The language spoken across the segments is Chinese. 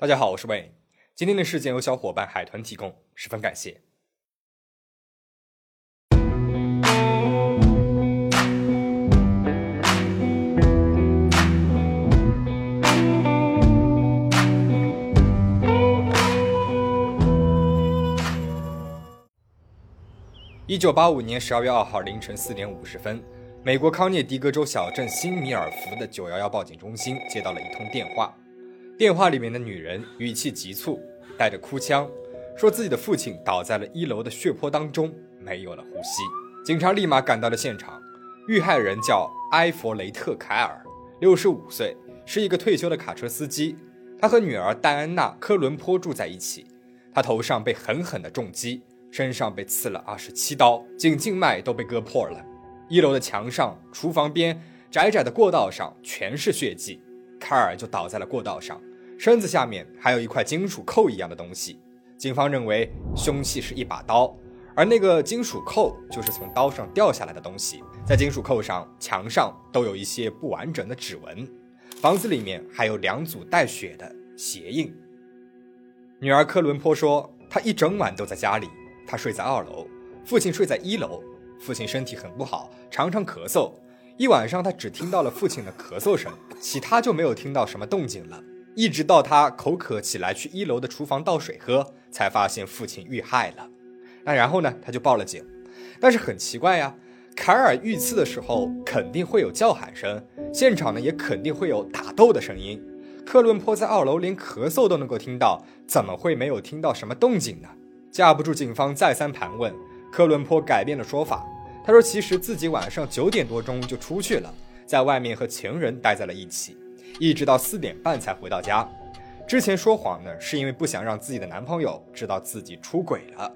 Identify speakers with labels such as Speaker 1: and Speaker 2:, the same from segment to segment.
Speaker 1: 大家好，我是魏。今天的事件由小伙伴海豚提供，十分感谢。一九八五年十二月二号凌晨四点五十分，美国康涅狄格州小镇新米尔福的九幺幺报警中心接到了一通电话。电话里面的女人语气急促，带着哭腔，说自己的父亲倒在了一楼的血泊当中，没有了呼吸。警察立马赶到了现场，遇害人叫埃弗雷特·凯尔，六十五岁，是一个退休的卡车司机。他和女儿戴安娜·科伦坡住在一起。他头上被狠狠的重击，身上被刺了二十七刀，颈静脉都被割破了。一楼的墙上、厨房边、窄窄的过道上全是血迹，凯尔就倒在了过道上。身子下面还有一块金属扣一样的东西，警方认为凶器是一把刀，而那个金属扣就是从刀上掉下来的东西。在金属扣上、墙上都有一些不完整的指纹，房子里面还有两组带血的鞋印。女儿科伦坡说，她一整晚都在家里，她睡在二楼，父亲睡在一楼。父亲身体很不好，常常咳嗽，一晚上他只听到了父亲的咳嗽声，其他就没有听到什么动静了。一直到他口渴起来，去一楼的厨房倒水喝，才发现父亲遇害了。那然后呢？他就报了警。但是很奇怪呀，凯尔遇刺的时候肯定会有叫喊声，现场呢也肯定会有打斗的声音。克伦坡在二楼连咳嗽都能够听到，怎么会没有听到什么动静呢？架不住警方再三盘问，克伦坡改变了说法。他说其实自己晚上九点多钟就出去了，在外面和情人待在了一起。一直到四点半才回到家。之前说谎呢，是因为不想让自己的男朋友知道自己出轨了。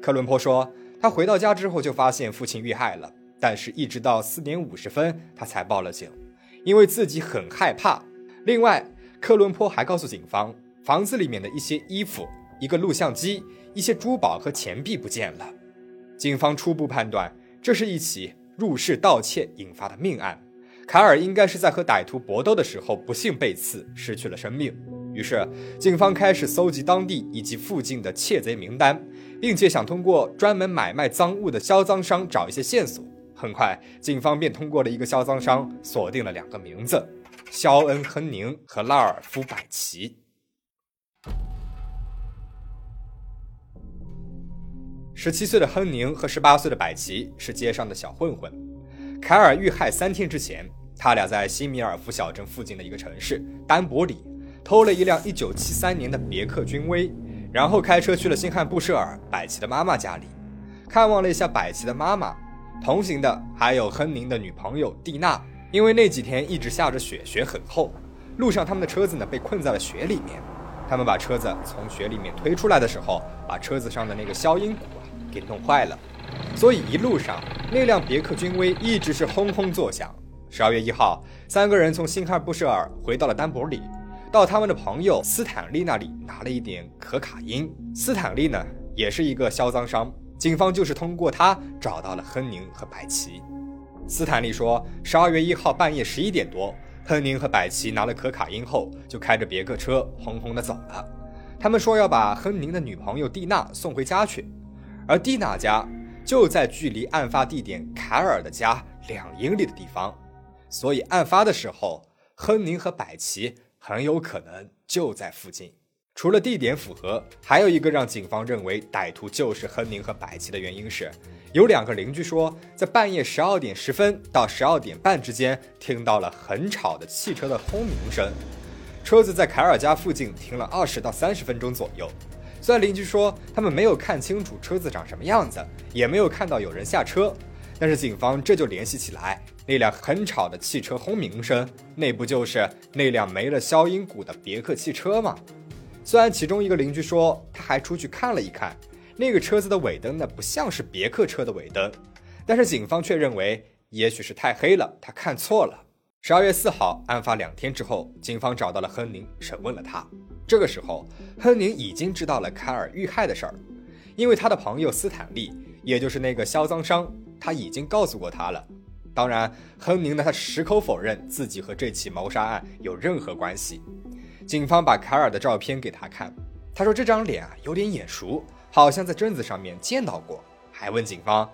Speaker 1: 克伦坡说，他回到家之后就发现父亲遇害了，但是一直到四点五十分他才报了警，因为自己很害怕。另外，克伦坡还告诉警方，房子里面的一些衣服、一个录像机、一些珠宝和钱币不见了。警方初步判断，这是一起入室盗窃引发的命案。凯尔应该是在和歹徒搏斗的时候不幸被刺，失去了生命。于是，警方开始搜集当地以及附近的窃贼名单，并且想通过专门买卖赃物的销赃商找一些线索。很快，警方便通过了一个销赃商，锁定了两个名字：肖恩·亨宁和拉尔夫·百奇。十七岁的亨宁和十八岁的百奇是街上的小混混。凯尔遇害三天之前，他俩在新米尔福小镇附近的一个城市丹伯里偷了一辆1973年的别克君威，然后开车去了新罕布什尔百奇的妈妈家里，看望了一下百奇的妈妈。同行的还有亨宁的女朋友蒂娜。因为那几天一直下着雪，雪很厚，路上他们的车子呢被困在了雪里面。他们把车子从雪里面推出来的时候，把车子上的那个消音鼓啊给弄坏了。所以一路上，那辆别克君威一直是轰轰作响。十二月一号，三个人从新罕布什尔回到了丹伯里，到他们的朋友斯坦利那里拿了一点可卡因。斯坦利呢，也是一个销赃商，警方就是通过他找到了亨宁和百奇。斯坦利说，十二月一号半夜十一点多，亨宁和百奇拿了可卡因后，就开着别克车轰轰的走了。他们说要把亨宁的女朋友蒂娜送回家去，而蒂娜家。就在距离案发地点凯尔的家两英里的地方，所以案发的时候，亨宁和百奇很有可能就在附近。除了地点符合，还有一个让警方认为歹徒就是亨宁和百奇的原因是，有两个邻居说，在半夜十二点十分到十二点半之间，听到了很吵的汽车的轰鸣声，车子在凯尔家附近停了二十到三十分钟左右。虽然邻居说他们没有看清楚车子长什么样子，也没有看到有人下车，但是警方这就联系起来那辆很吵的汽车轰鸣声，那不就是那辆没了消音鼓的别克汽车吗？虽然其中一个邻居说他还出去看了一看，那个车子的尾灯呢不像是别克车的尾灯，但是警方却认为也许是太黑了，他看错了。十二月四号，案发两天之后，警方找到了亨宁，审问了他。这个时候，亨宁已经知道了凯尔遇害的事儿，因为他的朋友斯坦利，也就是那个销赃商，他已经告诉过他了。当然，亨宁呢，他矢口否认自己和这起谋杀案有任何关系。警方把凯尔的照片给他看，他说这张脸啊有点眼熟，好像在镇子上面见到过，还问警方，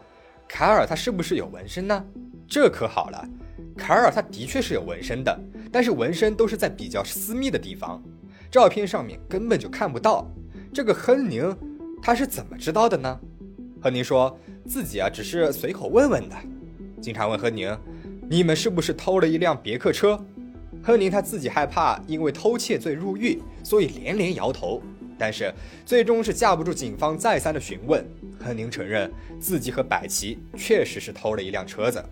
Speaker 1: 凯尔他是不是有纹身呢？这可好了，凯尔他的确是有纹身的，但是纹身都是在比较私密的地方，照片上面根本就看不到。这个亨宁他是怎么知道的呢？亨宁说自己啊只是随口问问的。警察问亨宁，你们是不是偷了一辆别克车？亨宁他自己害怕因为偷窃罪入狱，所以连连摇头。但是最终是架不住警方再三的询问，亨宁承认自己和百奇确实是偷了一辆车子。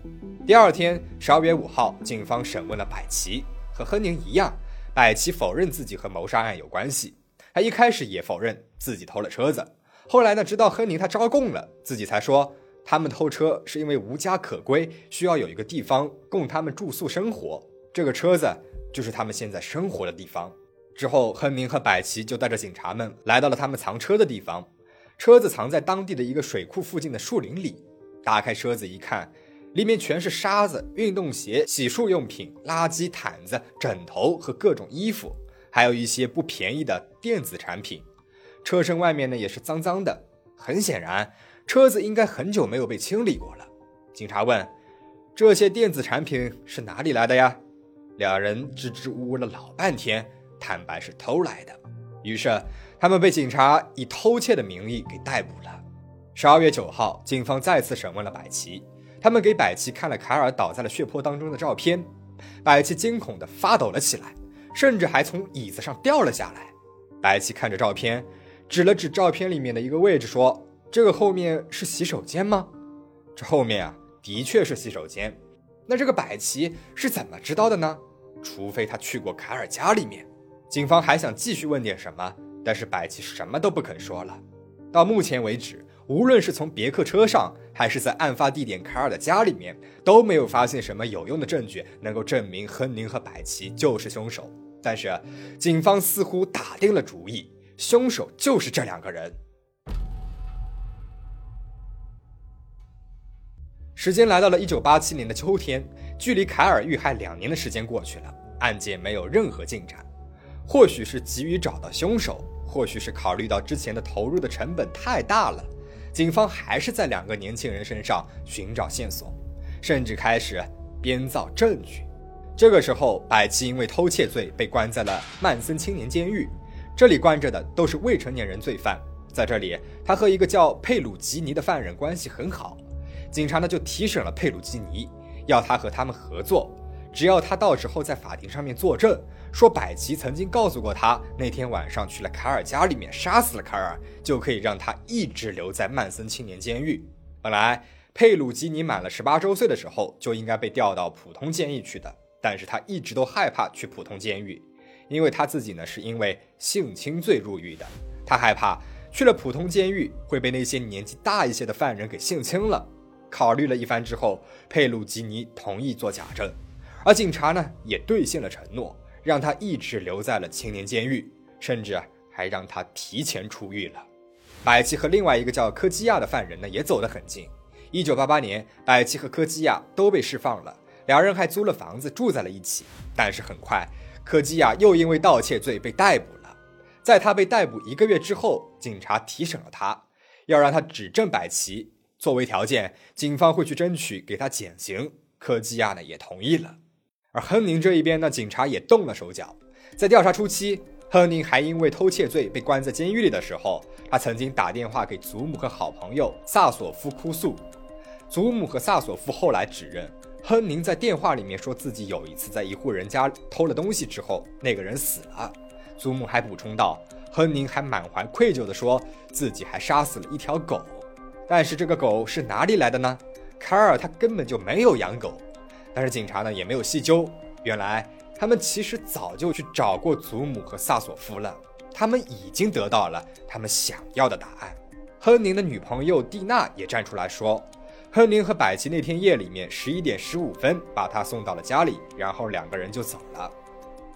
Speaker 1: 第二天十二月五号，警方审问了百奇，和亨宁一样，百奇否认自己和谋杀案有关系。他一开始也否认自己偷了车子，后来呢，直到亨宁他招供了，自己才说他们偷车是因为无家可归，需要有一个地方供他们住宿生活。这个车子就是他们现在生活的地方。之后，亨宁和百奇就带着警察们来到了他们藏车的地方。车子藏在当地的一个水库附近的树林里。打开车子一看，里面全是沙子、运动鞋、洗漱用品、垃圾毯子、枕头和各种衣服，还有一些不便宜的电子产品。车身外面呢也是脏脏的，很显然车子应该很久没有被清理过了。警察问：“这些电子产品是哪里来的呀？”两人支支吾吾了老半天，坦白是偷来的。于是他们被警察以偷窃的名义给逮捕了。十二月九号，警方再次审问了百奇，他们给百奇看了凯尔倒在了血泊当中的照片。百奇惊恐地发抖了起来，甚至还从椅子上掉了下来。百奇看着照片，指了指照片里面的一个位置，说：“这个后面是洗手间吗？”这后面啊，的确是洗手间。那这个百奇是怎么知道的呢？除非他去过凯尔家里面，警方还想继续问点什么，但是百奇什么都不肯说了。到目前为止，无论是从别克车上，还是在案发地点凯尔的家里面，都没有发现什么有用的证据能够证明亨宁和百奇就是凶手。但是，警方似乎打定了主意，凶手就是这两个人。时间来到了一九八七年的秋天。距离凯尔遇害两年的时间过去了，案件没有任何进展。或许是急于找到凶手，或许是考虑到之前的投入的成本太大了，警方还是在两个年轻人身上寻找线索，甚至开始编造证据。这个时候，百奇因为偷窃罪被关在了曼森青年监狱，这里关着的都是未成年人罪犯。在这里，他和一个叫佩鲁吉尼的犯人关系很好，警察呢就提审了佩鲁吉尼。要他和他们合作，只要他到时候在法庭上面作证，说百奇曾经告诉过他那天晚上去了凯尔家里面杀死了凯尔，就可以让他一直留在曼森青年监狱。本来佩鲁基尼满了十八周岁的时候就应该被调到普通监狱去的，但是他一直都害怕去普通监狱，因为他自己呢是因为性侵罪入狱的，他害怕去了普通监狱会被那些年纪大一些的犯人给性侵了。考虑了一番之后，佩鲁吉尼同意做假证，而警察呢也兑现了承诺，让他一直留在了青年监狱，甚至还让他提前出狱了。百奇和另外一个叫科基亚的犯人呢也走得很近。一九八八年，百奇和科基亚都被释放了，两人还租了房子住在了一起。但是很快，科基亚又因为盗窃罪被逮捕了。在他被逮捕一个月之后，警察提审了他，要让他指证百奇。作为条件，警方会去争取给他减刑。科基亚呢也同意了。而亨宁这一边呢，警察也动了手脚。在调查初期，亨宁还因为偷窃罪被关在监狱里的时候，他曾经打电话给祖母和好朋友萨索夫哭诉。祖母和萨索夫后来指认，亨宁在电话里面说自己有一次在一户人家偷了东西之后，那个人死了。祖母还补充道，亨宁还满怀愧疚地说自己还杀死了一条狗。但是这个狗是哪里来的呢？凯尔他根本就没有养狗，但是警察呢也没有细究，原来他们其实早就去找过祖母和萨索夫了，他们已经得到了他们想要的答案。亨宁的女朋友蒂娜也站出来说，亨宁和百奇那天夜里面十一点十五分把他送到了家里，然后两个人就走了。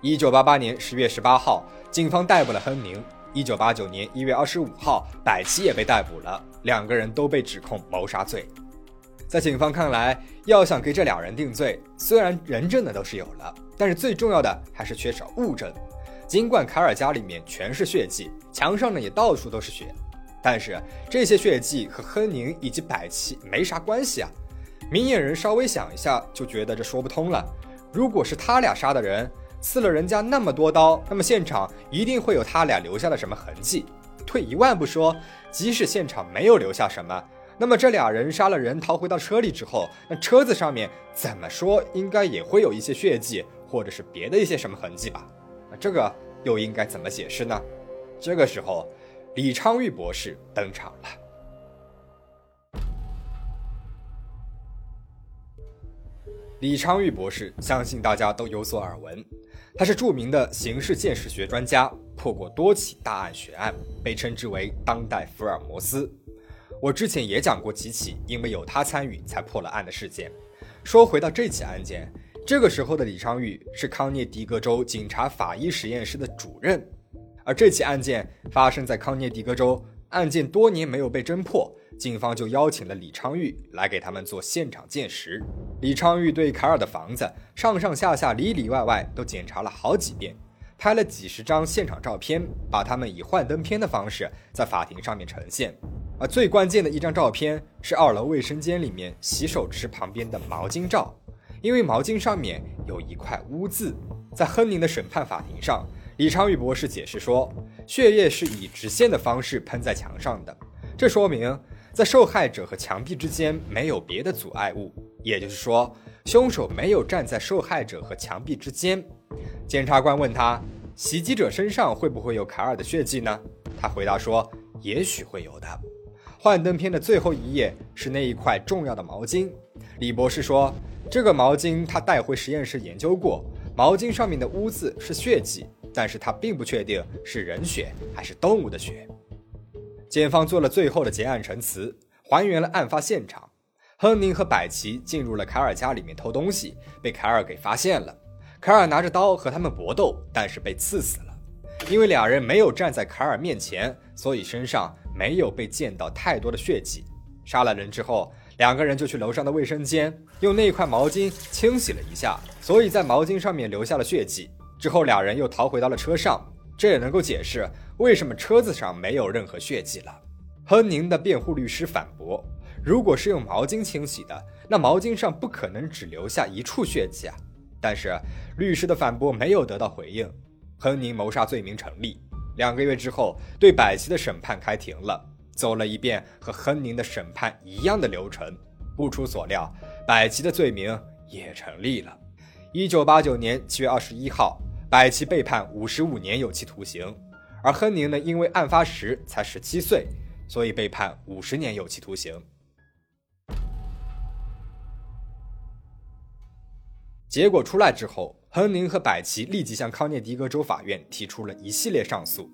Speaker 1: 一九八八年十月十八号，警方逮捕了亨宁。一九八九年一月二十五号，百奇也被逮捕了，两个人都被指控谋杀罪。在警方看来，要想给这俩人定罪，虽然人证呢都是有了，但是最重要的还是缺少物证。尽管凯尔家里面全是血迹，墙上呢也到处都是血，但是这些血迹和亨宁以及百奇没啥关系啊。明眼人稍微想一下就觉得这说不通了。如果是他俩杀的人，刺了人家那么多刀，那么现场一定会有他俩留下的什么痕迹。退一万步说，即使现场没有留下什么，那么这俩人杀了人逃回到车里之后，那车子上面怎么说应该也会有一些血迹，或者是别的一些什么痕迹吧？那这个又应该怎么解释呢？这个时候，李昌钰博士登场了。李昌钰博士，相信大家都有所耳闻。他是著名的刑事鉴识学专家，破过多起大案悬案，被称之为当代福尔摩斯。我之前也讲过几起因为有他参与才破了案的事件。说回到这起案件，这个时候的李昌钰是康涅狄格州警察法医实验室的主任，而这起案件发生在康涅狄格州，案件多年没有被侦破。警方就邀请了李昌钰来给他们做现场鉴识。李昌钰对凯尔的房子上上下下、里里外外都检查了好几遍，拍了几十张现场照片，把他们以幻灯片的方式在法庭上面呈现。而最关键的一张照片是二楼卫生间里面洗手池旁边的毛巾照，因为毛巾上面有一块污渍。在亨宁的审判法庭上，李昌钰博士解释说，血液是以直线的方式喷在墙上的，这说明。在受害者和墙壁之间没有别的阻碍物，也就是说，凶手没有站在受害者和墙壁之间。检察官问他，袭击者身上会不会有凯尔的血迹呢？他回答说，也许会有的。幻灯片的最后一页是那一块重要的毛巾。李博士说，这个毛巾他带回实验室研究过，毛巾上面的污渍是血迹，但是他并不确定是人血还是动物的血。检方做了最后的结案陈词，还原了案发现场。亨宁和百奇进入了凯尔家里面偷东西，被凯尔给发现了。凯尔拿着刀和他们搏斗，但是被刺死了。因为俩人没有站在凯尔面前，所以身上没有被溅到太多的血迹。杀了人之后，两个人就去楼上的卫生间，用那块毛巾清洗了一下，所以在毛巾上面留下了血迹。之后，俩人又逃回到了车上。这也能够解释为什么车子上没有任何血迹了。亨宁的辩护律师反驳：“如果是用毛巾清洗的，那毛巾上不可能只留下一处血迹啊。”但是律师的反驳没有得到回应，亨宁谋杀罪名成立。两个月之后，对百奇的审判开庭了，走了一遍和亨宁的审判一样的流程。不出所料，百奇的罪名也成立了。一九八九年七月二十一号。百奇被判五十五年有期徒刑，而亨宁呢，因为案发时才十七岁，所以被判五十年有期徒刑。结果出来之后，亨宁和百奇立即向康涅狄格州法院提出了一系列上诉。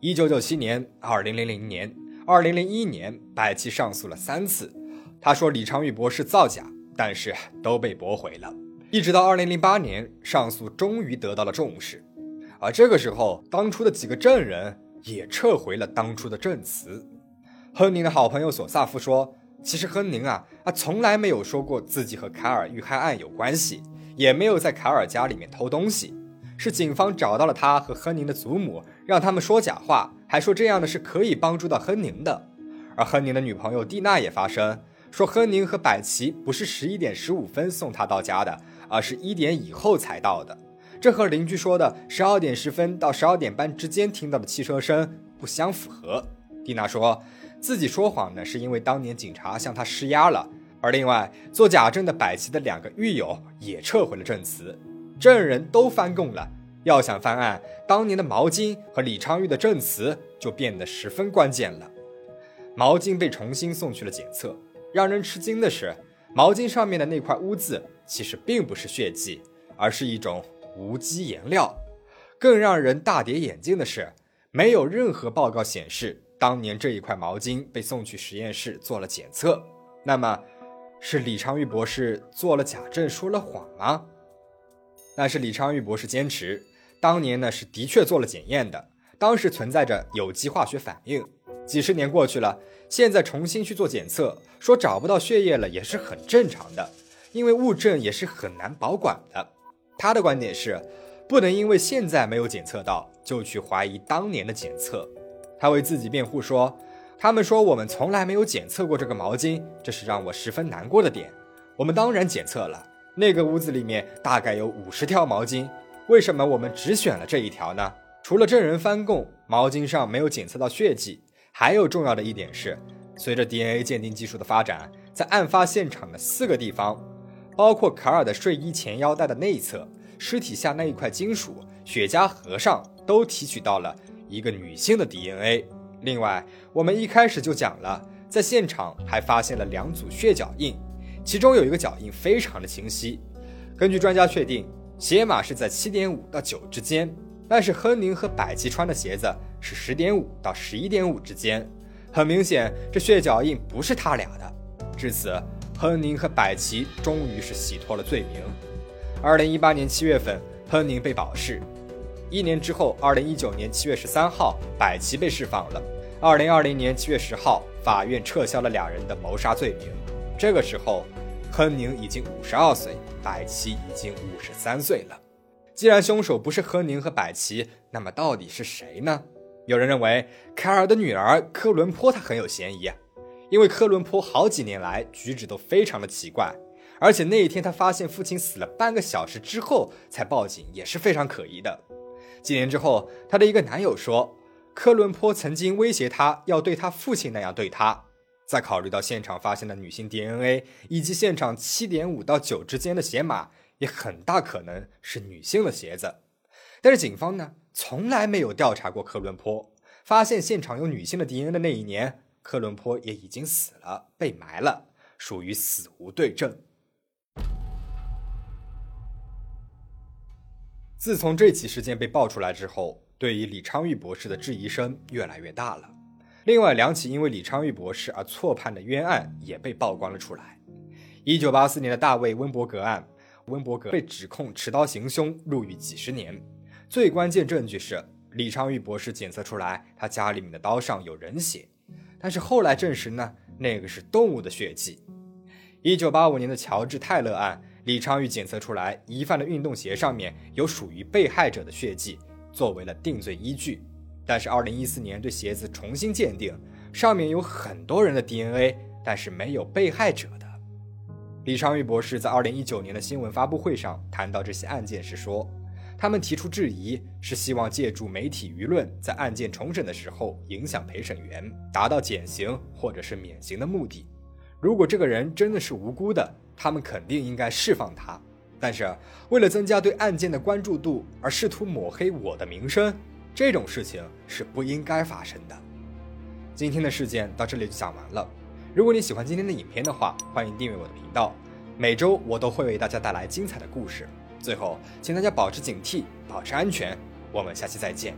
Speaker 1: 一九九七年、二零零零年、二零零一年，百奇上诉了三次，他说李昌钰博士造假，但是都被驳回了。一直到二零零八年，上诉终于得到了重视，而这个时候，当初的几个证人也撤回了当初的证词。亨宁的好朋友索萨夫说：“其实亨宁啊，他从来没有说过自己和凯尔遇害案有关系，也没有在凯尔家里面偷东西，是警方找到了他和亨宁的祖母，让他们说假话，还说这样的是可以帮助到亨宁的。”而亨宁的女朋友蒂娜也发声说：“亨宁和百奇不是十一点十五分送他到家的。”而是一点以后才到的，这和邻居说的十二点十分到十二点半之间听到的汽车声不相符合。蒂娜说自己说谎呢，是因为当年警察向她施压了。而另外做假证的百奇的两个狱友也撤回了证词，证人都翻供了。要想翻案，当年的毛巾和李昌钰的证词就变得十分关键了。毛巾被重新送去了检测，让人吃惊的是。毛巾上面的那块污渍其实并不是血迹，而是一种无机颜料。更让人大跌眼镜的是，没有任何报告显示当年这一块毛巾被送去实验室做了检测。那么，是李昌钰博士做了假证说了谎吗？但是李昌钰博士坚持，当年呢是的确做了检验的，当时存在着有机化学反应。几十年过去了。现在重新去做检测，说找不到血液了也是很正常的，因为物证也是很难保管的。他的观点是，不能因为现在没有检测到就去怀疑当年的检测。他为自己辩护说：“他们说我们从来没有检测过这个毛巾，这是让我十分难过的点。我们当然检测了，那个屋子里面大概有五十条毛巾，为什么我们只选了这一条呢？除了证人翻供，毛巾上没有检测到血迹，还有重要的一点是，随着 DNA 鉴定技术的发展，在案发现场的四个地方。”包括卡尔的睡衣前腰带的内侧、尸体下那一块金属、雪茄盒上，都提取到了一个女性的 DNA。另外，我们一开始就讲了，在现场还发现了两组血脚印，其中有一个脚印非常的清晰。根据专家确定，鞋码是在七点五到九之间，但是亨宁和百奇穿的鞋子是十点五到十一点五之间，很明显，这血脚印不是他俩的。至此。亨宁和百奇终于是洗脱了罪名。二零一八年七月份，亨宁被保释。一年之后，二零一九年七月十三号，百奇被释放了。二零二零年七月十号，法院撤销了两人的谋杀罪名。这个时候，亨宁已经五十二岁，百奇已经五十三岁了。既然凶手不是亨宁和百奇，那么到底是谁呢？有人认为凯尔的女儿科伦坡，她很有嫌疑。因为科伦坡好几年来举止都非常的奇怪，而且那一天他发现父亲死了半个小时之后才报警，也是非常可疑的。几年之后，他的一个男友说，科伦坡曾经威胁他要对他父亲那样对他。再考虑到现场发现的女性 DNA 以及现场七点五到九之间的鞋码，也很大可能是女性的鞋子。但是警方呢，从来没有调查过科伦坡。发现现场有女性的 DNA 的那一年。科伦坡也已经死了，被埋了，属于死无对证。自从这起事件被爆出来之后，对于李昌钰博士的质疑声越来越大了。另外两起因为李昌钰博士而错判的冤案也被曝光了出来。一九八四年的大卫温伯格案，温伯格被指控持刀行凶，入狱几十年。最关键证据是李昌钰博士检测出来他家里面的刀上有人血。但是后来证实呢，那个是动物的血迹。一九八五年的乔治泰勒案，李昌钰检测出来疑犯的运动鞋上面有属于被害者的血迹，作为了定罪依据。但是二零一四年对鞋子重新鉴定，上面有很多人的 DNA，但是没有被害者的。李昌钰博士在二零一九年的新闻发布会上谈到这些案件时说。他们提出质疑，是希望借助媒体舆论在案件重审的时候影响陪审员，达到减刑或者是免刑的目的。如果这个人真的是无辜的，他们肯定应该释放他。但是为了增加对案件的关注度而试图抹黑我的名声，这种事情是不应该发生的。今天的事件到这里就讲完了。如果你喜欢今天的影片的话，欢迎订阅我的频道。每周我都会为大家带来精彩的故事。最后，请大家保持警惕，保持安全。我们下期再见。